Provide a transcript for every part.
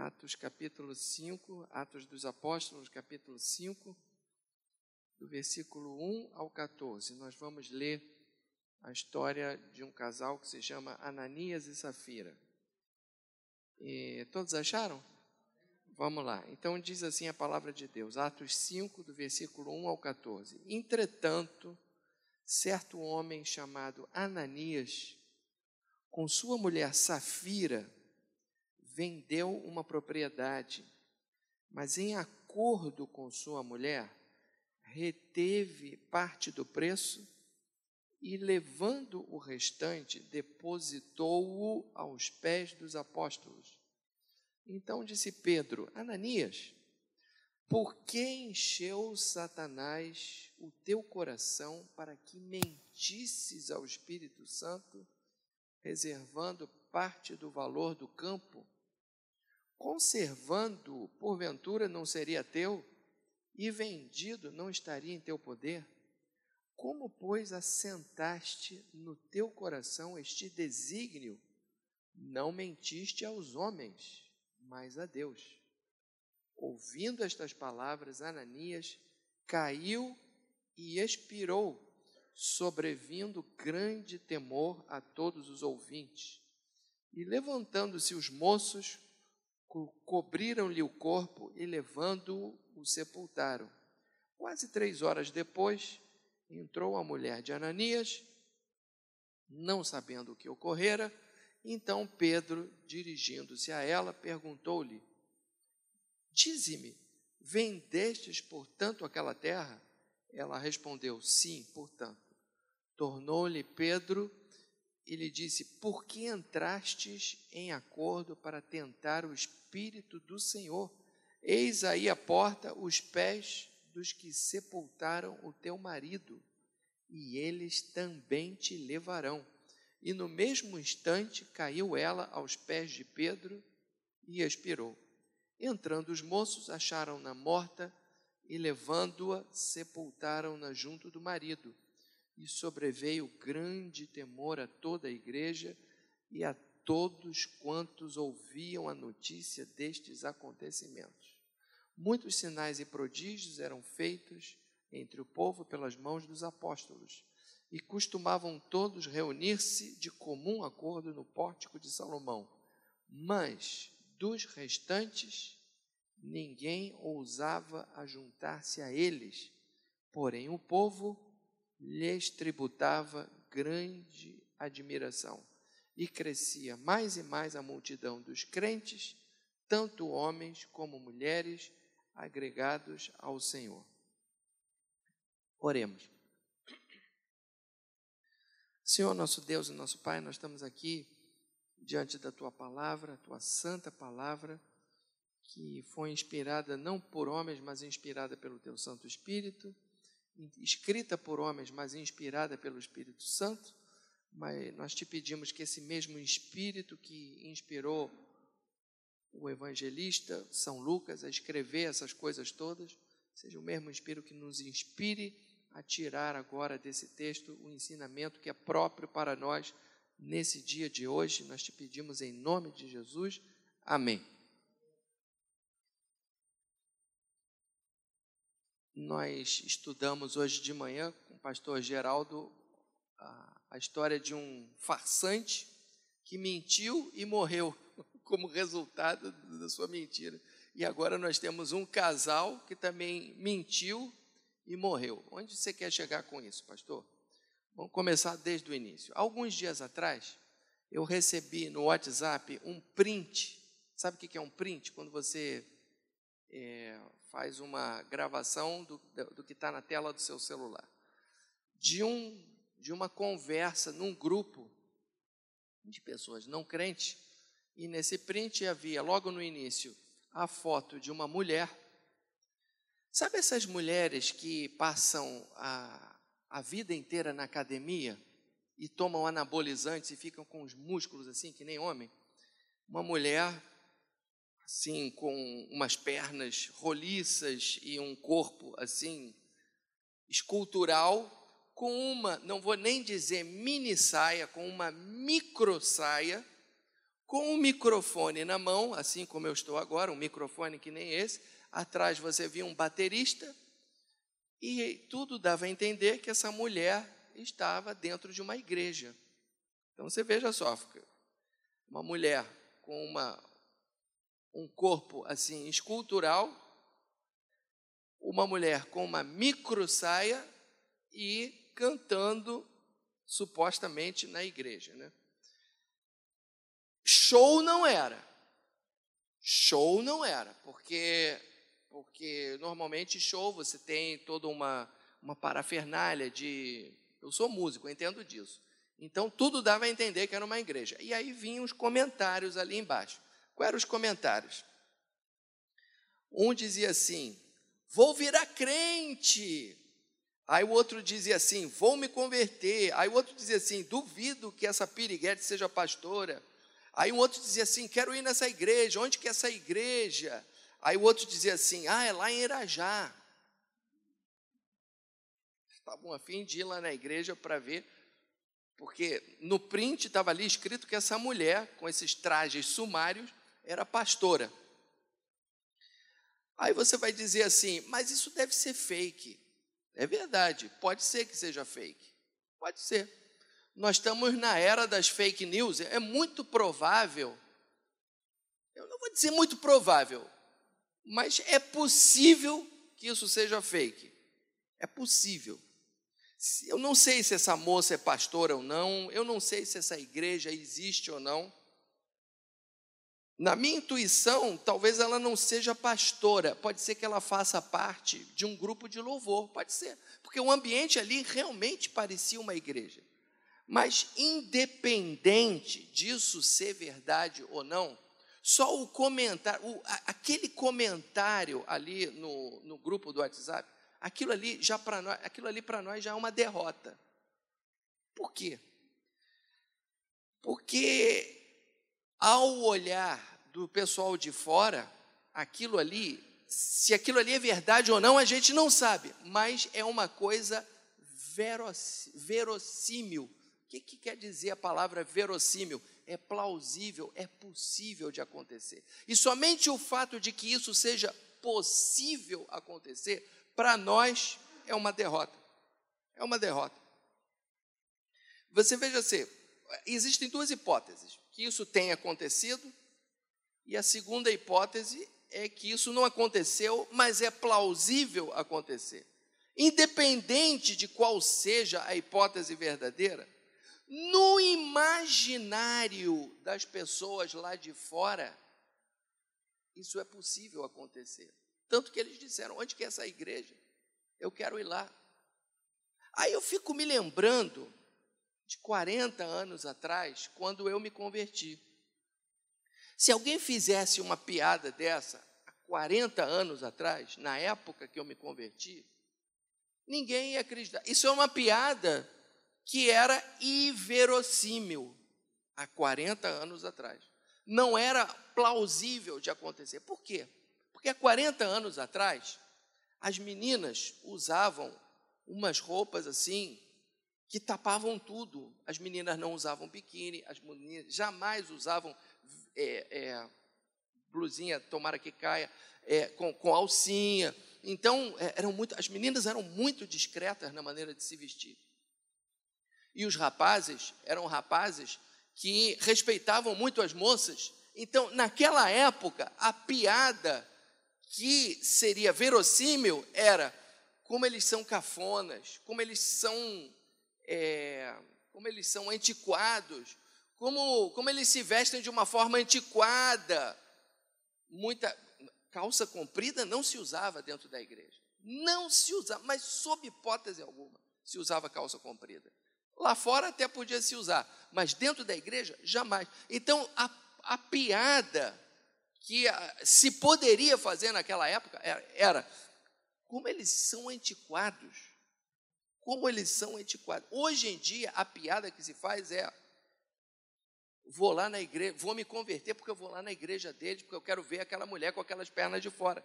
Atos capítulo 5, Atos dos Apóstolos, capítulo 5, do versículo 1 ao 14. Nós vamos ler a história de um casal que se chama Ananias e Safira. E todos acharam? Vamos lá. Então diz assim a palavra de Deus, Atos 5, do versículo 1 ao 14. Entretanto, certo homem chamado Ananias, com sua mulher Safira, vendeu uma propriedade, mas em acordo com sua mulher, reteve parte do preço e, levando o restante, depositou-o aos pés dos apóstolos. Então disse Pedro: Ananias, por que encheu Satanás o teu coração para que mentisses ao Espírito Santo, reservando parte do valor do campo? Conservando, porventura, não seria teu, e vendido não estaria em teu poder? Como, pois, assentaste no teu coração este desígnio? Não mentiste aos homens, mas a Deus. Ouvindo estas palavras, Ananias caiu e expirou, sobrevindo grande temor a todos os ouvintes. E levantando-se os moços, co cobriram-lhe o corpo e, levando-o, o sepultaram. Quase três horas depois, entrou a mulher de Ananias, não sabendo o que ocorrera, então Pedro, dirigindo-se a ela, perguntou-lhe: Dize-me, vendestes, portanto, aquela terra? Ela respondeu: Sim, portanto. Tornou-lhe Pedro e lhe disse: Por que entrastes em acordo para tentar o Espírito do Senhor? Eis aí a porta os pés dos que sepultaram o teu marido, e eles também te levarão. E no mesmo instante caiu ela aos pés de Pedro e expirou. Entrando os moços, acharam-na morta e, levando-a, sepultaram-na junto do marido. E sobreveio grande temor a toda a igreja e a todos quantos ouviam a notícia destes acontecimentos. Muitos sinais e prodígios eram feitos entre o povo pelas mãos dos apóstolos, e costumavam todos reunir-se de comum acordo no pórtico de Salomão. Mas dos restantes, ninguém ousava ajuntar-se a eles, porém o povo lhes tributava grande admiração, e crescia mais e mais a multidão dos crentes, tanto homens como mulheres, agregados ao Senhor. Oremos. Senhor, nosso Deus e nosso Pai, nós estamos aqui diante da tua palavra, tua santa palavra, que foi inspirada não por homens, mas inspirada pelo teu Santo Espírito, escrita por homens, mas inspirada pelo Espírito Santo. Mas nós te pedimos que esse mesmo Espírito que inspirou o evangelista São Lucas a escrever essas coisas todas, seja o mesmo Espírito que nos inspire a tirar agora desse texto o ensinamento que é próprio para nós nesse dia de hoje. Nós te pedimos em nome de Jesus. Amém. Nós estudamos hoje de manhã com o pastor Geraldo a, a história de um farsante que mentiu e morreu como resultado da sua mentira. E agora nós temos um casal que também mentiu e morreu. Onde você quer chegar com isso, pastor? Vamos começar desde o início. Alguns dias atrás, eu recebi no WhatsApp um print. Sabe o que é um print? Quando você é, faz uma gravação do, do que está na tela do seu celular. De, um, de uma conversa num grupo de pessoas não crentes. E nesse print havia, logo no início, a foto de uma mulher Sabe essas mulheres que passam a, a vida inteira na academia e tomam anabolizantes e ficam com os músculos assim, que nem homem? Uma mulher, assim, com umas pernas roliças e um corpo, assim, escultural, com uma, não vou nem dizer mini saia, com uma micro saia, com um microfone na mão, assim como eu estou agora, um microfone que nem esse. Atrás você via um baterista, e tudo dava a entender que essa mulher estava dentro de uma igreja. Então você veja só, uma mulher com uma, um corpo assim escultural, uma mulher com uma micro saia e cantando supostamente na igreja, né? Show não era. Show não era, porque porque normalmente show você tem toda uma uma parafernália de eu sou músico, eu entendo disso. Então tudo dava a entender que era uma igreja. E aí vinham os comentários ali embaixo. Quais eram os comentários? Um dizia assim: Vou virar crente. Aí o outro dizia assim: Vou me converter. Aí o outro dizia assim: Duvido que essa piriguete seja pastora. Aí o outro dizia assim: Quero ir nessa igreja. Onde que é essa igreja? Aí o outro dizia assim: Ah, é lá em Irajá. Estavam afim de ir lá na igreja para ver porque no print estava ali escrito que essa mulher, com esses trajes sumários, era pastora. Aí você vai dizer assim, mas isso deve ser fake. É verdade, pode ser que seja fake. Pode ser. Nós estamos na era das fake news, é muito provável, eu não vou dizer muito provável, mas é possível que isso seja fake. É possível. Eu não sei se essa moça é pastora ou não, eu não sei se essa igreja existe ou não. Na minha intuição, talvez ela não seja pastora, pode ser que ela faça parte de um grupo de louvor, pode ser, porque o ambiente ali realmente parecia uma igreja. Mas, independente disso ser verdade ou não, só o comentário, o, aquele comentário ali no, no grupo do WhatsApp, aquilo ali já para nós, aquilo ali para nós já é uma derrota. Por quê? Porque ao olhar do pessoal de fora, aquilo ali, se aquilo ali é verdade ou não, a gente não sabe, mas é uma coisa verossímil. O que, que quer dizer a palavra verossímil? É plausível, é possível de acontecer. E somente o fato de que isso seja possível acontecer para nós é uma derrota. É uma derrota. Você veja assim, existem duas hipóteses: que isso tenha acontecido, e a segunda hipótese é que isso não aconteceu, mas é plausível acontecer. Independente de qual seja a hipótese verdadeira, no imaginário das pessoas lá de fora, isso é possível acontecer. Tanto que eles disseram: onde que é essa igreja? Eu quero ir lá. Aí eu fico me lembrando de 40 anos atrás, quando eu me converti. Se alguém fizesse uma piada dessa há 40 anos atrás, na época que eu me converti, ninguém ia acreditar. Isso é uma piada que era inverossímil há 40 anos atrás. Não era plausível de acontecer. Por quê? Porque há 40 anos atrás, as meninas usavam umas roupas assim, que tapavam tudo. As meninas não usavam biquíni, as meninas jamais usavam é, é, blusinha, tomara que caia, é, com, com, alcinha. Então, é, eram muito, as meninas eram muito discretas na maneira de se vestir. E os rapazes eram rapazes que respeitavam muito as moças. Então, naquela época, a piada que seria verossímil era como eles são cafonas, como eles são, é, como eles são antiquados, como, como eles se vestem de uma forma antiquada. Muita calça comprida não se usava dentro da igreja. Não se usava, mas sob hipótese alguma se usava calça comprida. Lá fora até podia se usar, mas dentro da igreja jamais. Então a, a piada que se poderia fazer naquela época era, era como eles são antiquados. Como eles são antiquados. Hoje em dia, a piada que se faz é: vou lá na igreja, vou me converter porque eu vou lá na igreja deles, porque eu quero ver aquela mulher com aquelas pernas de fora.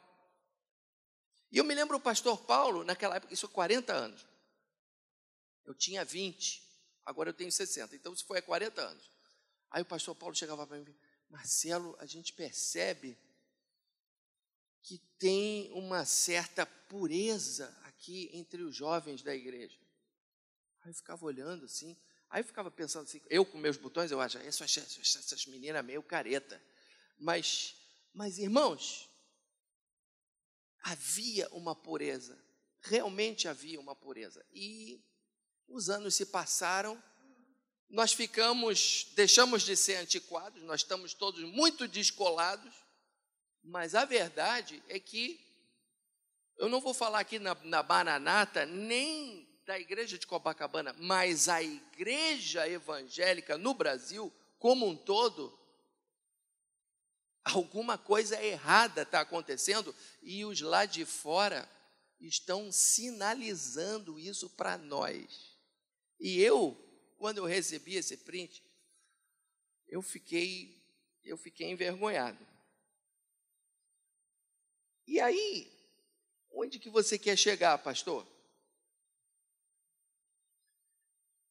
E eu me lembro o pastor Paulo, naquela época, isso há 40 anos. Eu tinha 20, agora eu tenho 60, então isso foi há 40 anos. Aí o pastor Paulo chegava para mim, Marcelo, a gente percebe que tem uma certa pureza aqui entre os jovens da igreja. Aí eu ficava olhando assim, aí eu ficava pensando assim, eu com meus botões, eu acho, essas, essas meninas meio careta. Mas, mas irmãos, havia uma pureza, realmente havia uma pureza. E os anos se passaram, nós ficamos, deixamos de ser antiquados, nós estamos todos muito descolados, mas a verdade é que eu não vou falar aqui na, na Bananata nem da igreja de Copacabana, mas a igreja evangélica no Brasil, como um todo, alguma coisa errada está acontecendo e os lá de fora estão sinalizando isso para nós. E eu, quando eu recebi esse print, eu fiquei, eu fiquei envergonhado. E aí, onde que você quer chegar, pastor?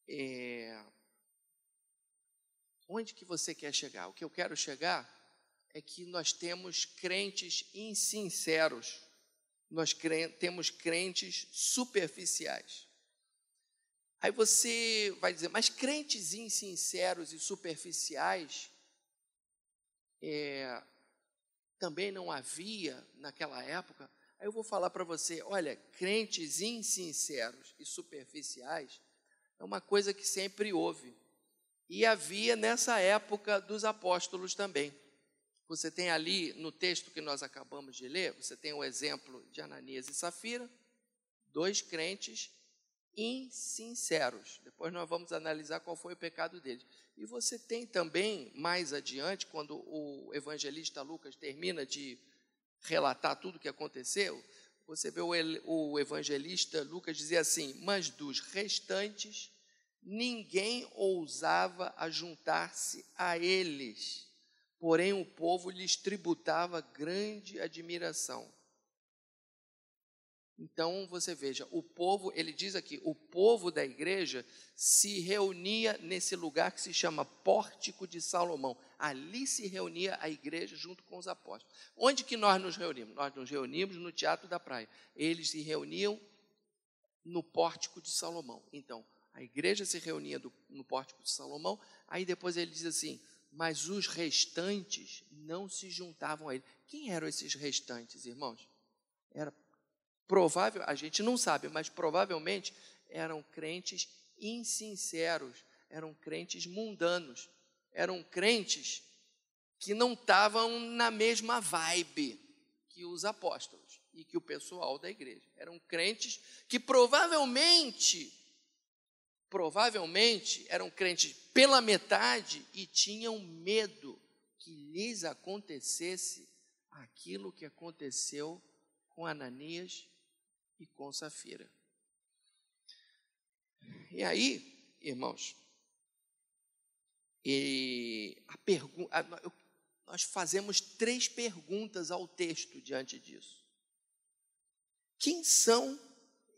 É, onde que você quer chegar? O que eu quero chegar é que nós temos crentes insinceros, nós cre temos crentes superficiais. Aí você vai dizer, mas crentes insinceros e superficiais é, também não havia naquela época? Aí eu vou falar para você: olha, crentes insinceros e superficiais é uma coisa que sempre houve. E havia nessa época dos apóstolos também. Você tem ali no texto que nós acabamos de ler, você tem o exemplo de Ananias e Safira, dois crentes insinceros. Depois nós vamos analisar qual foi o pecado deles. E você tem também, mais adiante, quando o evangelista Lucas termina de relatar tudo o que aconteceu, você vê o evangelista Lucas dizer assim: Mas dos restantes, ninguém ousava ajuntar-se a eles, porém o povo lhes tributava grande admiração. Então você veja, o povo, ele diz aqui, o povo da igreja se reunia nesse lugar que se chama Pórtico de Salomão. Ali se reunia a igreja junto com os apóstolos. Onde que nós nos reunimos? Nós nos reunimos no Teatro da Praia. Eles se reuniam no Pórtico de Salomão. Então, a igreja se reunia do, no Pórtico de Salomão. Aí depois ele diz assim: mas os restantes não se juntavam a ele. Quem eram esses restantes, irmãos? Era Provável, a gente não sabe, mas provavelmente eram crentes insinceros, eram crentes mundanos, eram crentes que não estavam na mesma vibe que os apóstolos e que o pessoal da igreja. Eram crentes que provavelmente, provavelmente eram crentes pela metade e tinham medo que lhes acontecesse aquilo que aconteceu com Ananias e com Safira. E aí, irmãos, e a pergunta, nós fazemos três perguntas ao texto diante disso. Quem são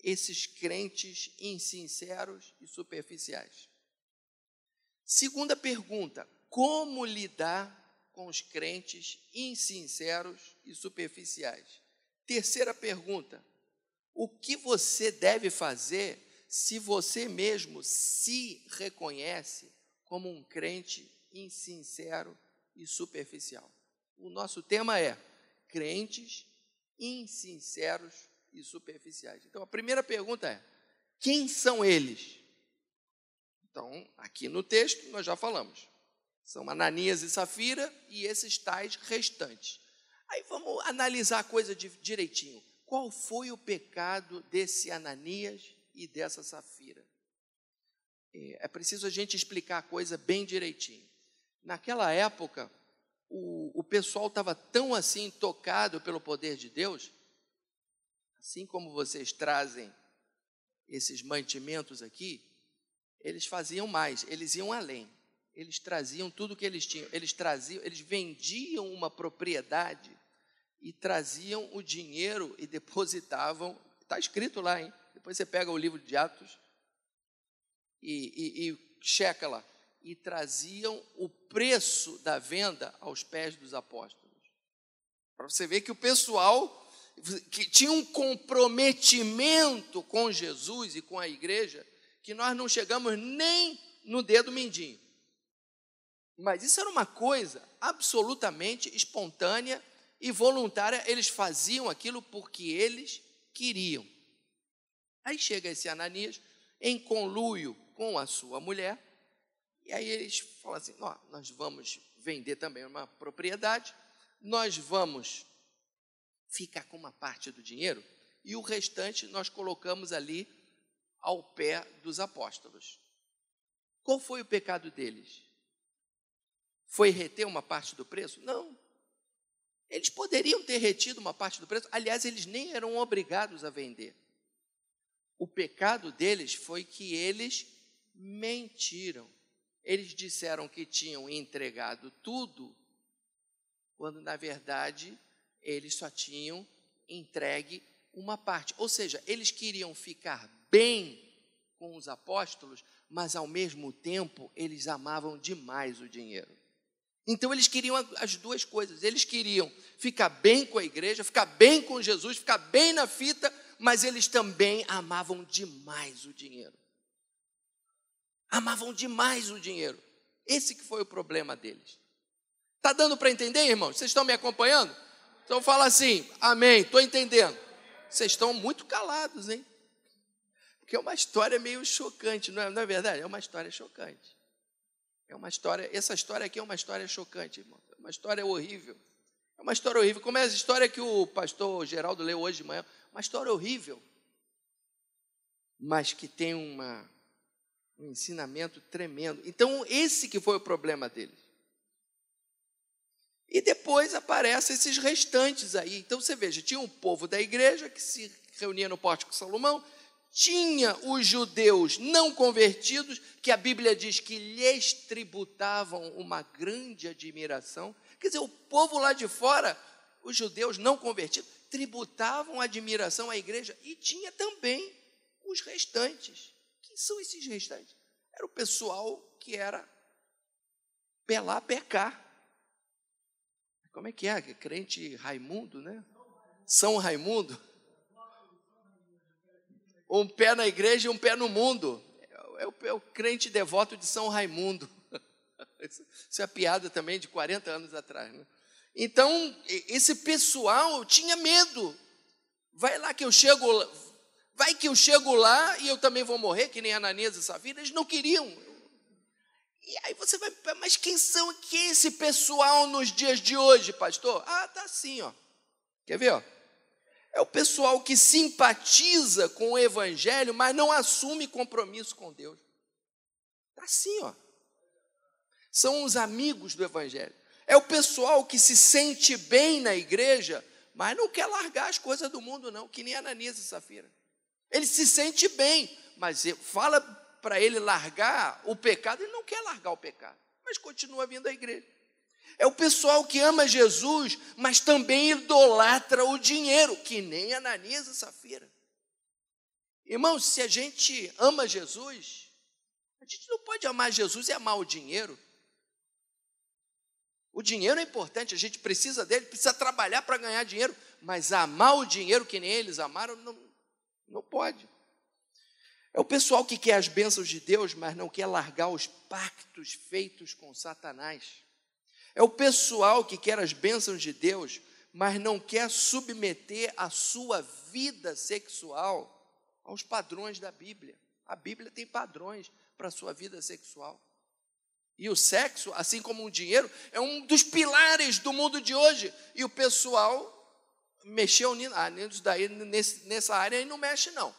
esses crentes insinceros e superficiais? Segunda pergunta: como lidar com os crentes insinceros e superficiais? Terceira pergunta: o que você deve fazer se você mesmo se reconhece como um crente insincero e superficial? O nosso tema é crentes insinceros e superficiais. Então a primeira pergunta é: quem são eles? Então, aqui no texto nós já falamos. São Ananias e Safira e esses tais restantes. Aí vamos analisar a coisa de, direitinho qual foi o pecado desse Ananias e dessa Safira. É, é preciso a gente explicar a coisa bem direitinho. Naquela época, o, o pessoal estava tão assim tocado pelo poder de Deus, assim como vocês trazem esses mantimentos aqui, eles faziam mais, eles iam além. Eles traziam tudo que eles tinham, eles traziam, eles vendiam uma propriedade e traziam o dinheiro e depositavam. Está escrito lá, hein? Depois você pega o livro de Atos e, e, e checa lá. e traziam o preço da venda aos pés dos apóstolos. Para você ver que o pessoal que tinha um comprometimento com Jesus e com a igreja, que nós não chegamos nem no dedo mindinho. Mas isso era uma coisa absolutamente espontânea e voluntária, eles faziam aquilo porque eles queriam. Aí chega esse Ananias em conluio com a sua mulher, e aí eles falam assim: nós vamos vender também uma propriedade, nós vamos ficar com uma parte do dinheiro e o restante nós colocamos ali ao pé dos apóstolos. Qual foi o pecado deles? Foi reter uma parte do preço? Não. Eles poderiam ter retido uma parte do preço, aliás, eles nem eram obrigados a vender. O pecado deles foi que eles mentiram. Eles disseram que tinham entregado tudo, quando na verdade eles só tinham entregue uma parte. Ou seja, eles queriam ficar bem com os apóstolos, mas ao mesmo tempo eles amavam demais o dinheiro. Então eles queriam as duas coisas. Eles queriam ficar bem com a igreja, ficar bem com Jesus, ficar bem na fita, mas eles também amavam demais o dinheiro. Amavam demais o dinheiro. Esse que foi o problema deles. Tá dando para entender, irmãos? Vocês estão me acompanhando? Então fala assim, amém, estou entendendo. Vocês estão muito calados, hein? Porque é uma história meio chocante, não é, não é verdade? É uma história chocante. É uma história, essa história aqui é uma história chocante, irmão. É uma história horrível. É uma história horrível. Como é a história que o pastor Geraldo leu hoje de manhã. Uma história horrível. Mas que tem uma, um ensinamento tremendo. Então, esse que foi o problema deles. E depois aparecem esses restantes aí. Então você veja, tinha um povo da igreja que se reunia no Pórtico Salomão, tinha os judeus não convertidos, que a Bíblia diz que lhes tributavam uma grande admiração. Quer dizer, o povo lá de fora, os judeus não convertidos, tributavam admiração à igreja, e tinha também os restantes. Quem são esses restantes? Era o pessoal que era pelar, pecar. Como é que é? Crente Raimundo, né? São Raimundo. Um pé na igreja e um pé no mundo. É o, é o crente devoto de São Raimundo. Isso é piada também de 40 anos atrás. Né? Então, esse pessoal tinha medo. Vai lá que eu chego, vai que eu chego lá e eu também vou morrer, que nem Ananias e Safira. Eles não queriam. E aí você vai, mas quem são que é esse pessoal nos dias de hoje, pastor? Ah, tá assim, ó. Quer ver, ó? É o pessoal que simpatiza com o evangelho, mas não assume compromisso com Deus. Tá assim, ó. São os amigos do evangelho. É o pessoal que se sente bem na igreja, mas não quer largar as coisas do mundo, não, que nem Ananias e Safira. Ele se sente bem, mas fala para ele largar o pecado, ele não quer largar o pecado, mas continua vindo à igreja. É o pessoal que ama Jesus, mas também idolatra o dinheiro, que nem Ananias e Safira. Irmãos, se a gente ama Jesus, a gente não pode amar Jesus e amar o dinheiro. O dinheiro é importante, a gente precisa dele, precisa trabalhar para ganhar dinheiro, mas amar o dinheiro que nem eles amaram, não, não pode. É o pessoal que quer as bênçãos de Deus, mas não quer largar os pactos feitos com Satanás. É o pessoal que quer as bênçãos de Deus, mas não quer submeter a sua vida sexual aos padrões da Bíblia. A Bíblia tem padrões para a sua vida sexual. E o sexo, assim como o dinheiro, é um dos pilares do mundo de hoje. E o pessoal mexeu ah, daí, nessa área e não mexe, não.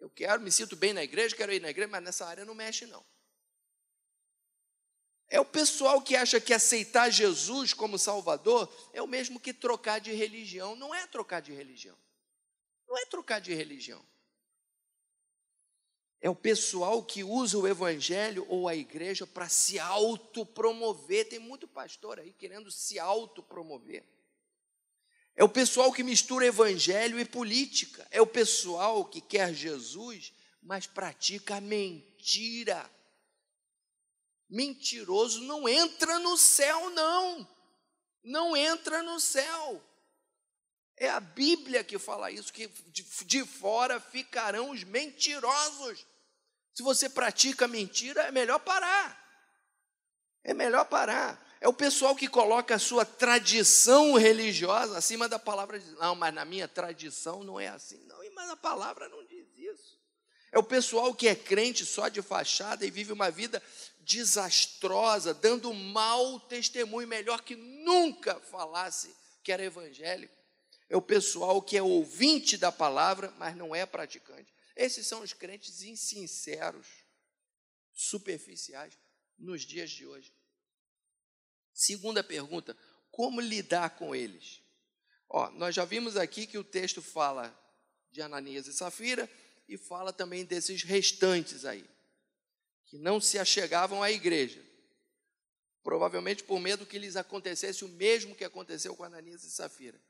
Eu quero, me sinto bem na igreja, quero ir na igreja, mas nessa área não mexe, não. É o pessoal que acha que aceitar Jesus como Salvador é o mesmo que trocar de religião. Não é trocar de religião. Não é trocar de religião. É o pessoal que usa o evangelho ou a igreja para se autopromover. Tem muito pastor aí querendo se autopromover. É o pessoal que mistura evangelho e política. É o pessoal que quer Jesus, mas pratica mentira. Mentiroso não entra no céu, não. Não entra no céu. É a Bíblia que fala isso, que de, fora ficarão os mentirosos. Se você pratica mentira, é melhor parar. É melhor parar. É o pessoal que coloca a sua tradição religiosa acima da palavra de Não, mas na minha tradição não é assim. Não, mas a palavra não diz. É o pessoal que é crente só de fachada e vive uma vida desastrosa, dando mau testemunho, melhor que nunca falasse que era evangélico. É o pessoal que é ouvinte da palavra, mas não é praticante. Esses são os crentes insinceros, superficiais, nos dias de hoje. Segunda pergunta: como lidar com eles? Ó, nós já vimos aqui que o texto fala de Ananias e Safira e fala também desses restantes aí, que não se achegavam à igreja. Provavelmente por medo que lhes acontecesse o mesmo que aconteceu com Ananias e Safira.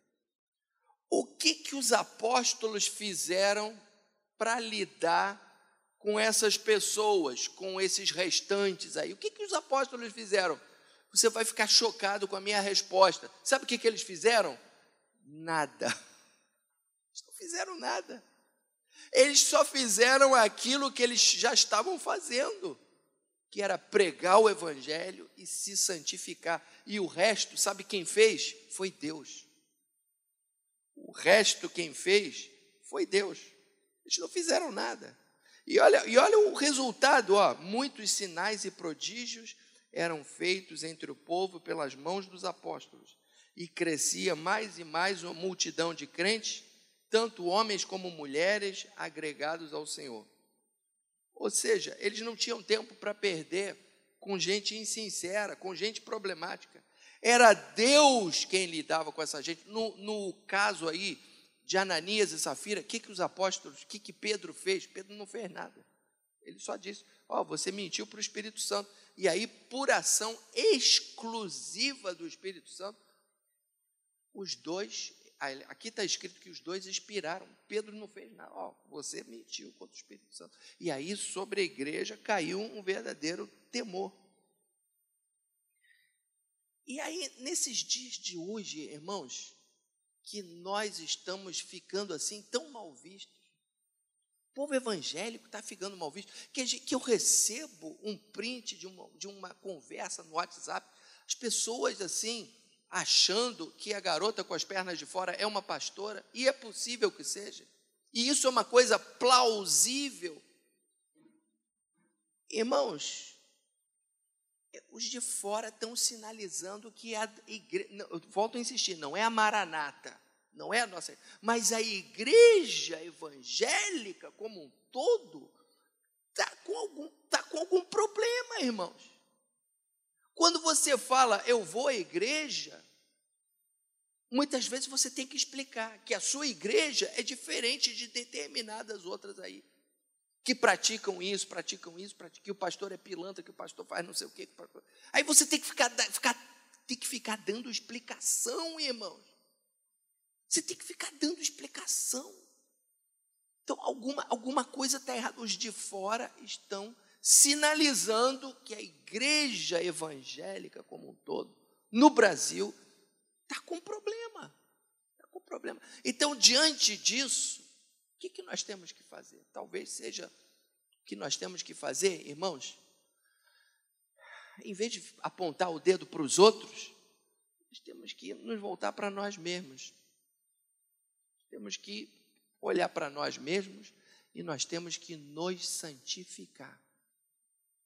O que que os apóstolos fizeram para lidar com essas pessoas, com esses restantes aí? O que que os apóstolos fizeram? Você vai ficar chocado com a minha resposta. Sabe o que, que eles fizeram? Nada. Eles não fizeram nada. Eles só fizeram aquilo que eles já estavam fazendo, que era pregar o Evangelho e se santificar. E o resto, sabe quem fez? Foi Deus. O resto, quem fez, foi Deus. Eles não fizeram nada. E olha, e olha o resultado: ó, muitos sinais e prodígios eram feitos entre o povo pelas mãos dos apóstolos, e crescia mais e mais uma multidão de crentes, tanto homens como mulheres agregados ao Senhor. Ou seja, eles não tinham tempo para perder com gente insincera, com gente problemática. Era Deus quem lidava com essa gente. No, no caso aí de Ananias e Safira, o que, que os apóstolos, o que, que Pedro fez? Pedro não fez nada. Ele só disse: Ó, oh, você mentiu para o Espírito Santo e aí, por ação exclusiva do Espírito Santo, os dois, aqui está escrito que os dois expiraram. Pedro não fez nada, ó, você mentiu contra o Espírito Santo. E aí, sobre a igreja, caiu um verdadeiro temor. E aí, nesses dias de hoje, irmãos, que nós estamos ficando assim tão mal vistos, o povo evangélico está ficando mal visto. Que, que eu recebo um print de uma, de uma conversa no WhatsApp, as pessoas assim, achando que a garota com as pernas de fora é uma pastora, e é possível que seja. E isso é uma coisa plausível. Irmãos, os de fora estão sinalizando que a igreja, volto a insistir, não é a Maranata, não é a nossa, mas a igreja evangélica como um todo está com, algum, tá com algum problema, irmãos. Quando você fala, eu vou à igreja, muitas vezes você tem que explicar que a sua igreja é diferente de determinadas outras aí, que praticam isso, praticam isso, praticam, que o pastor é pilantra, que o pastor faz não sei o quê. Aí você tem que ficar, ficar, tem que ficar dando explicação, irmãos. Você tem que ficar dando explicação. Então, alguma, alguma coisa está errada. Os de fora estão sinalizando que a igreja evangélica como um todo, no Brasil, está com problema. Está com problema. Então, diante disso, o que, que nós temos que fazer? Talvez seja o que nós temos que fazer, irmãos, em vez de apontar o dedo para os outros, nós temos que nos voltar para nós mesmos. Temos que olhar para nós mesmos e nós temos que nos santificar.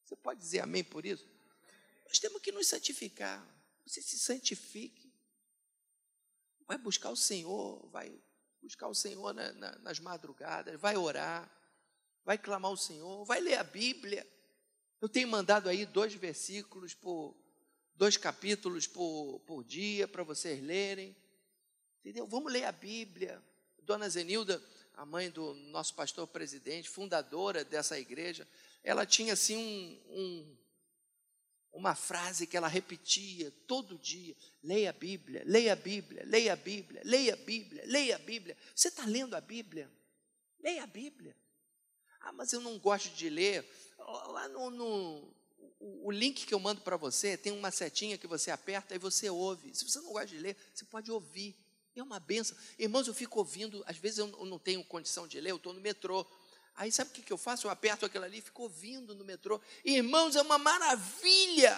Você pode dizer amém por isso? Nós temos que nos santificar. Você se santifique. Vai buscar o Senhor, vai buscar o Senhor na, na, nas madrugadas, vai orar, vai clamar o Senhor, vai ler a Bíblia. Eu tenho mandado aí dois versículos por dois capítulos por, por dia para vocês lerem. Entendeu? Vamos ler a Bíblia. Dona Zenilda, a mãe do nosso pastor presidente, fundadora dessa igreja, ela tinha assim um, um, uma frase que ela repetia todo dia: leia a Bíblia, leia a Bíblia, leia a Bíblia, leia a Bíblia, leia a Bíblia. Você está lendo a Bíblia? Leia a Bíblia. Ah, mas eu não gosto de ler. Lá no, no o, o link que eu mando para você tem uma setinha que você aperta e você ouve. Se você não gosta de ler, você pode ouvir. É uma benção. Irmãos, eu fico ouvindo, às vezes eu não tenho condição de ler, eu estou no metrô. Aí sabe o que, que eu faço? Eu aperto aquilo ali fico ouvindo no metrô. Irmãos, é uma maravilha.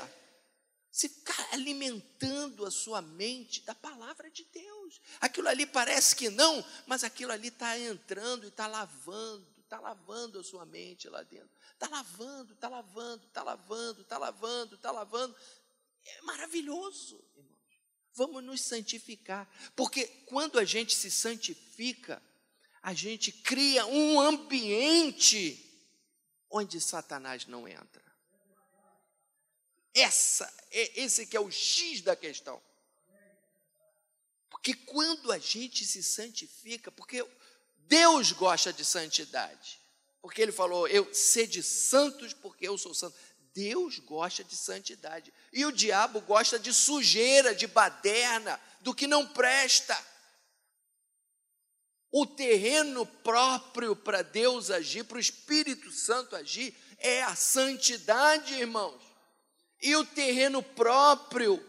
Você ficar alimentando a sua mente da palavra de Deus. Aquilo ali parece que não, mas aquilo ali está entrando e está lavando, está lavando a sua mente lá dentro. Está lavando, está lavando, está lavando, está lavando, está lavando. É maravilhoso, irmãos. Vamos nos santificar, porque quando a gente se santifica, a gente cria um ambiente onde Satanás não entra. Essa, é, esse que é o X da questão. Porque quando a gente se santifica, porque Deus gosta de santidade. Porque ele falou, eu sede santos porque eu sou santo. Deus gosta de santidade. E o diabo gosta de sujeira, de baderna, do que não presta. O terreno próprio para Deus agir, para o Espírito Santo agir, é a santidade, irmãos. E o terreno próprio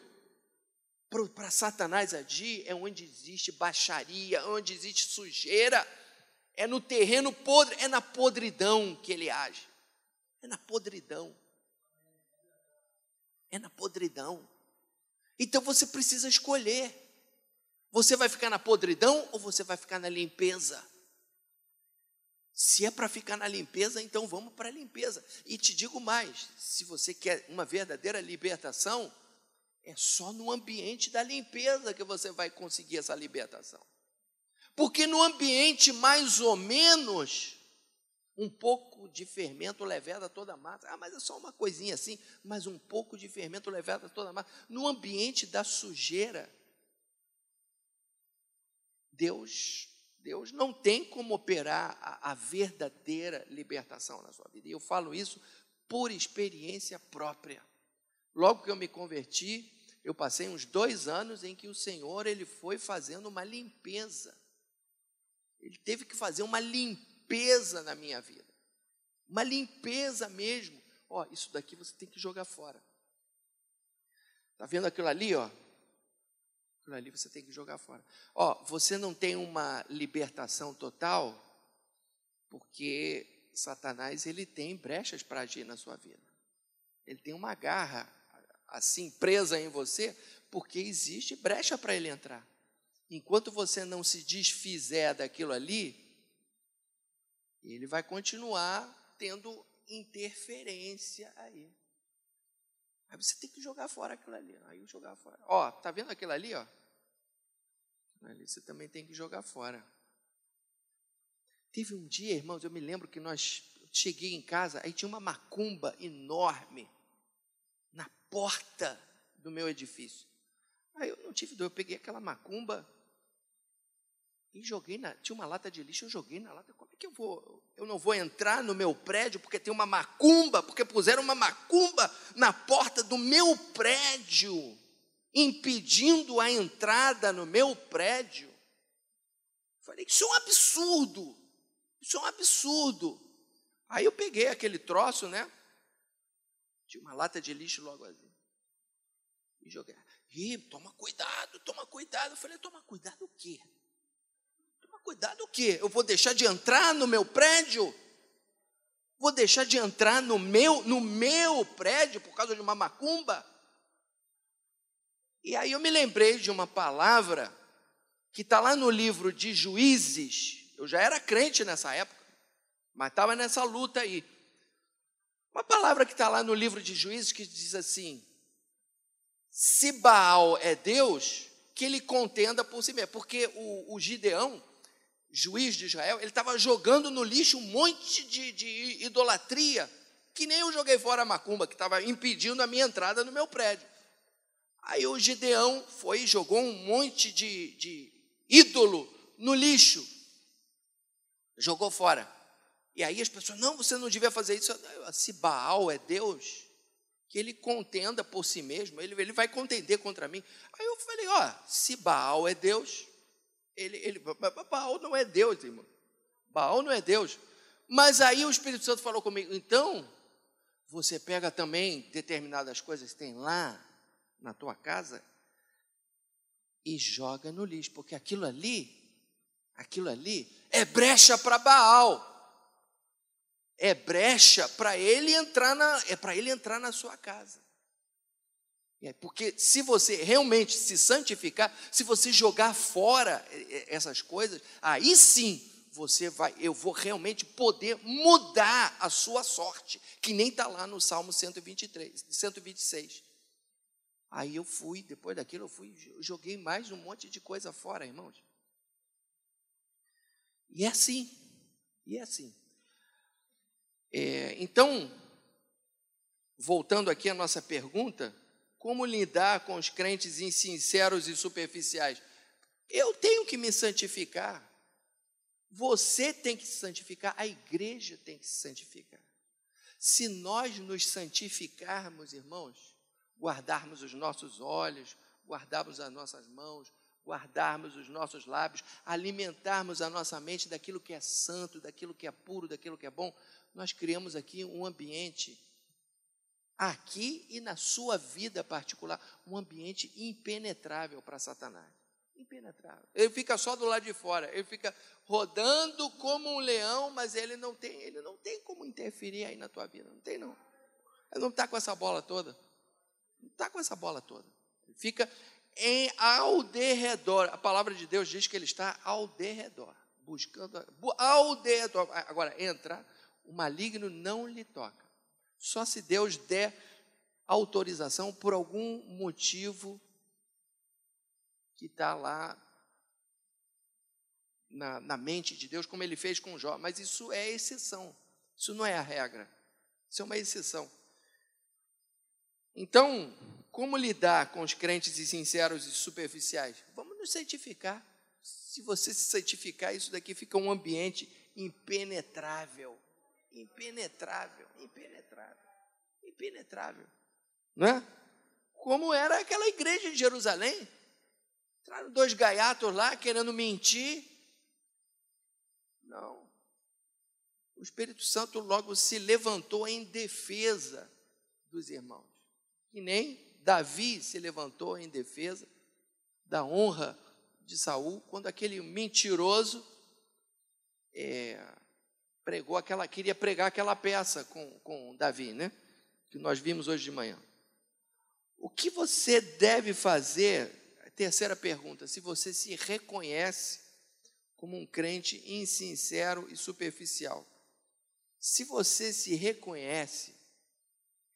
para Satanás agir é onde existe baixaria, onde existe sujeira, é no terreno podre, é na podridão que ele age. É na podridão. É na podridão. Então você precisa escolher. Você vai ficar na podridão ou você vai ficar na limpeza? Se é para ficar na limpeza, então vamos para a limpeza. E te digo mais: se você quer uma verdadeira libertação, é só no ambiente da limpeza que você vai conseguir essa libertação. Porque no ambiente mais ou menos, um pouco de fermento leveda toda a massa. Ah, mas é só uma coisinha assim, mas um pouco de fermento leveda toda a massa. No ambiente da sujeira, Deus, Deus não tem como operar a, a verdadeira libertação na sua vida. E eu falo isso por experiência própria. Logo que eu me converti, eu passei uns dois anos em que o Senhor ele foi fazendo uma limpeza. Ele teve que fazer uma limpeza na minha vida. Uma limpeza mesmo. Ó, isso daqui você tem que jogar fora. Tá vendo aquilo ali, ó? Aquilo ali você tem que jogar fora. Ó, você não tem uma libertação total, porque Satanás ele tem brechas para agir na sua vida. Ele tem uma garra assim presa em você, porque existe brecha para ele entrar. Enquanto você não se desfizer daquilo ali, ele vai continuar tendo interferência aí. Aí você tem que jogar fora aquilo ali. Aí jogar fora. Ó, tá vendo aquilo ali, ó? Ali você também tem que jogar fora. Teve um dia, irmãos, eu me lembro que nós cheguei em casa, aí tinha uma macumba enorme na porta do meu edifício. Aí eu não tive dor, eu peguei aquela macumba e joguei na. Tinha uma lata de lixo, eu joguei na lata. Como é que eu vou? Eu não vou entrar no meu prédio porque tem uma macumba, porque puseram uma macumba na porta do meu prédio, impedindo a entrada no meu prédio. Falei, isso é um absurdo. Isso é um absurdo. Aí eu peguei aquele troço, né? Tinha uma lata de lixo logo assim. E joguei. Ih, toma cuidado, toma cuidado. Eu falei, toma cuidado o quê? Quê? Eu vou deixar de entrar no meu prédio? Vou deixar de entrar no meu, no meu prédio por causa de uma macumba? E aí eu me lembrei de uma palavra que está lá no livro de Juízes. Eu já era crente nessa época, mas estava nessa luta aí. Uma palavra que está lá no livro de Juízes que diz assim: se Baal é Deus, que ele contenda por si mesmo. Porque o, o Gideão, juiz de Israel, ele estava jogando no lixo um monte de, de, idolatria, que nem eu joguei fora a macumba, que estava impedindo a minha entrada no meu prédio. Aí o Gideão foi e jogou um monte de, de ídolo no lixo, jogou fora. E aí as pessoas, não, você não devia fazer isso. Se Baal é Deus, que ele contenda por si mesmo, ele, ele vai contender contra mim. Aí eu falei, ó, se Baal é Deus, ele, ele, Baal não é Deus, irmão. Baal não é Deus. Mas aí o Espírito Santo falou comigo, então, você pega também determinadas coisas que tem lá na tua casa e joga no lixo, porque aquilo ali, aquilo ali é brecha para Baal. É brecha para ele entrar na, é para ele entrar na sua casa. É porque se você realmente se santificar, se você jogar fora essas coisas, aí sim você vai, eu vou realmente poder mudar a sua sorte, que nem está lá no Salmo 123, 126. Aí eu fui, depois daquilo eu fui, joguei mais um monte de coisa fora, irmãos. E é assim, e é assim. É, então, voltando aqui à nossa pergunta, como lidar com os crentes insinceros e superficiais? Eu tenho que me santificar. Você tem que se santificar, a igreja tem que se santificar. Se nós nos santificarmos, irmãos, guardarmos os nossos olhos, guardarmos as nossas mãos, guardarmos os nossos lábios, alimentarmos a nossa mente daquilo que é santo, daquilo que é puro, daquilo que é bom, nós criamos aqui um ambiente, aqui e na sua vida particular, um ambiente impenetrável para Satanás. Impenetrável. Ele fica só do lado de fora, ele fica rodando como um leão, mas ele não tem, ele não tem como interferir aí na tua vida, não tem não. Ele não está com essa bola toda. Não está com essa bola toda. Ele fica em ao derredor. A palavra de Deus diz que ele está ao derredor, buscando ao derredor. Agora entra, o maligno não lhe toca. Só se Deus der autorização por algum motivo que está lá na, na, mente de Deus, como ele fez com Jó. Mas isso é exceção. Isso não é a regra. Isso é uma exceção. Então, como lidar com os crentes insinceros e superficiais? Vamos nos santificar. Se você se santificar, isso daqui fica um ambiente impenetrável. Impenetrável, impenetrável, impenetrável. Não é? Como era aquela igreja de Jerusalém. Entraram dois gaiatos lá querendo mentir. Não. O Espírito Santo logo se levantou em defesa dos irmãos. Que nem Davi se levantou em defesa da honra de Saul, quando aquele mentiroso é, pregou aquela, queria pregar aquela peça com, com Davi, né? Que nós vimos hoje de manhã. O que você deve fazer? Terceira pergunta: se você se reconhece como um crente insincero e superficial. Se você se reconhece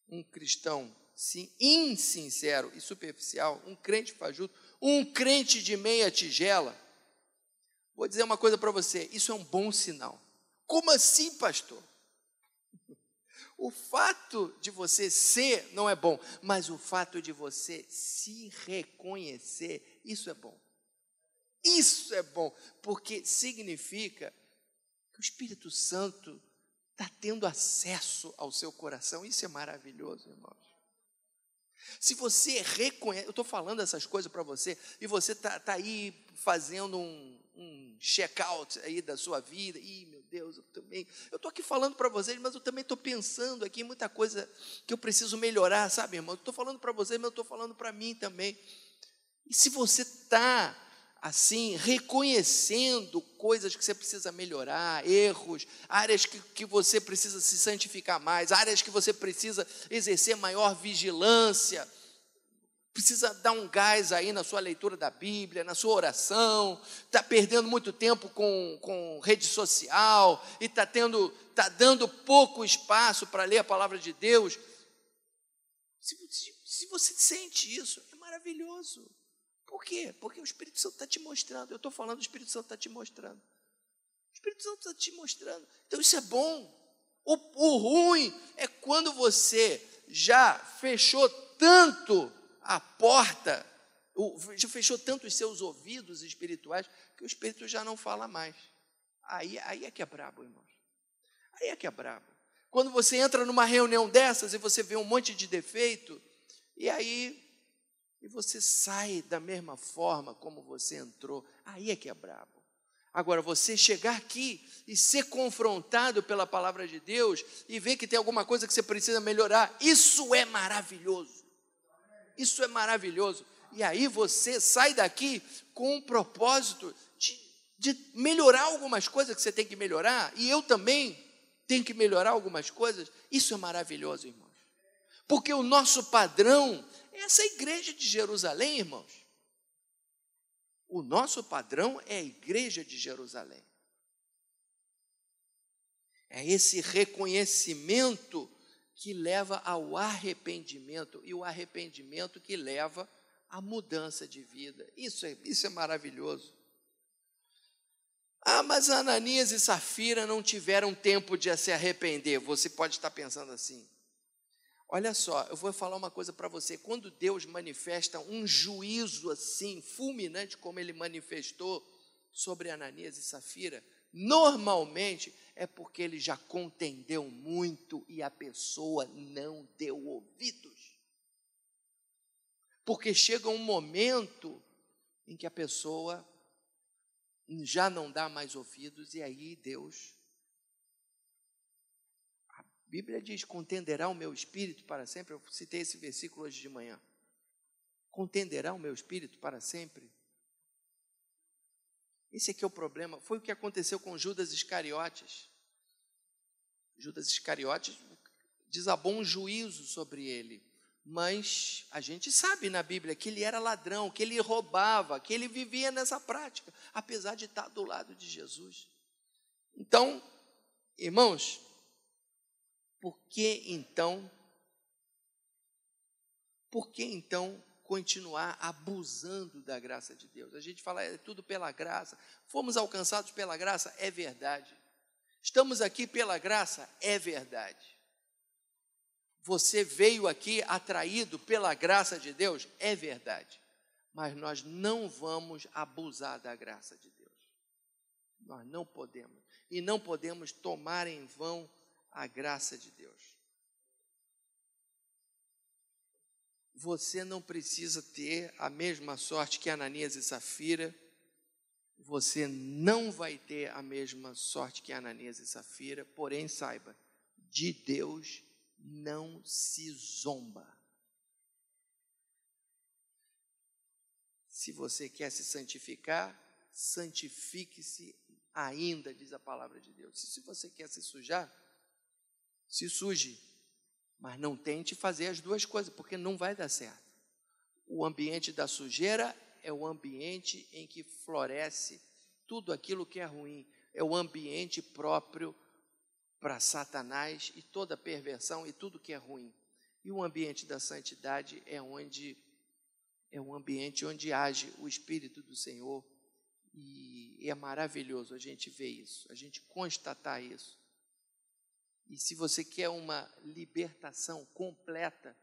um cristão sim, insincero e superficial, um crente fajuto, um crente de meia tigela, vou dizer uma coisa para você: isso é um bom sinal. Como assim, pastor? O fato de você ser não é bom, mas o fato de você se reconhecer, isso é bom. Isso é bom, porque significa que o Espírito Santo está tendo acesso ao seu coração. Isso é maravilhoso, irmãos. Se você reconhece, eu estou falando essas coisas para você, e você está tá aí fazendo um, um check-out aí da sua vida, meu Deus, eu também, eu estou aqui falando para vocês, mas eu também estou pensando aqui em muita coisa que eu preciso melhorar, sabe, irmão? Estou falando para vocês, mas eu estou falando para mim também. E se você está assim, reconhecendo coisas que você precisa melhorar, erros, áreas que, que você precisa se santificar mais, áreas que você precisa exercer maior vigilância, precisa dar um gás aí na sua leitura da Bíblia, na sua oração, está perdendo muito tempo com, com rede social e está tendo, está dando pouco espaço para ler a palavra de Deus. Se, se, se você sente isso, é maravilhoso. Por quê? Porque o Espírito Santo está te mostrando. Eu estou falando, o Espírito Santo está te mostrando. O Espírito Santo está te mostrando. Então isso é bom. O, o ruim é quando você já fechou tanto a porta, já fechou tanto os seus ouvidos espirituais, que o Espírito já não fala mais. Aí, aí é que é brabo, irmãos. Aí é que é brabo. Quando você entra numa reunião dessas e você vê um monte de defeito, e aí e você sai da mesma forma como você entrou. Aí é que é brabo. Agora, você chegar aqui e ser confrontado pela palavra de Deus e ver que tem alguma coisa que você precisa melhorar, isso é maravilhoso. Isso é maravilhoso. E aí você sai daqui com o propósito de, de melhorar algumas coisas que você tem que melhorar, e eu também tenho que melhorar algumas coisas. Isso é maravilhoso, irmãos. Porque o nosso padrão é essa igreja de Jerusalém, irmãos. O nosso padrão é a igreja de Jerusalém. É esse reconhecimento que leva ao arrependimento e o arrependimento que leva à mudança de vida. Isso é, isso é maravilhoso. Ah, mas Ananias e Safira não tiveram tempo de se arrepender. Você pode estar pensando assim. Olha só, eu vou falar uma coisa para você. Quando Deus manifesta um juízo assim, fulminante, como ele manifestou sobre Ananias e Safira, normalmente é porque ele já contendeu muito e a pessoa não deu ouvidos. Porque chega um momento em que a pessoa já não dá mais ouvidos e aí Deus Bíblia diz: contenderá o meu espírito para sempre. Eu citei esse versículo hoje de manhã. Contenderá o meu espírito para sempre. Esse aqui é o problema. Foi o que aconteceu com Judas Iscariotes. Judas Iscariotes desabou um juízo sobre ele. Mas a gente sabe na Bíblia que ele era ladrão, que ele roubava, que ele vivia nessa prática, apesar de estar do lado de Jesus. Então, irmãos, por que então, por que então continuar abusando da graça de Deus? A gente fala, é tudo pela graça. Fomos alcançados pela graça, é verdade. Estamos aqui pela graça, é verdade. Você veio aqui atraído pela graça de Deus, é verdade. Mas nós não vamos abusar da graça de Deus. Nós não podemos. E não podemos tomar em vão a graça de Deus. Você não precisa ter a mesma sorte que Ananias e Safira. Você não vai ter a mesma sorte que Ananias e Safira, porém saiba, de Deus não se zomba. Se você quer se santificar, santifique-se ainda, diz a palavra de Deus. Se você quer se sujar, se suje, mas não tente fazer as duas coisas, porque não vai dar certo. O ambiente da sujeira é o ambiente em que floresce tudo aquilo que é ruim, é o ambiente próprio para Satanás e toda perversão e tudo que é ruim. E o ambiente da santidade é onde é um ambiente onde age o espírito do Senhor e é maravilhoso a gente ver isso, a gente constatar isso. E se você quer uma libertação completa,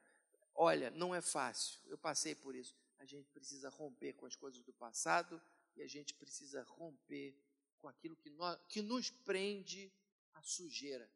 olha, não é fácil. Eu passei por isso. A gente precisa romper com as coisas do passado e a gente precisa romper com aquilo que, nós, que nos prende à sujeira.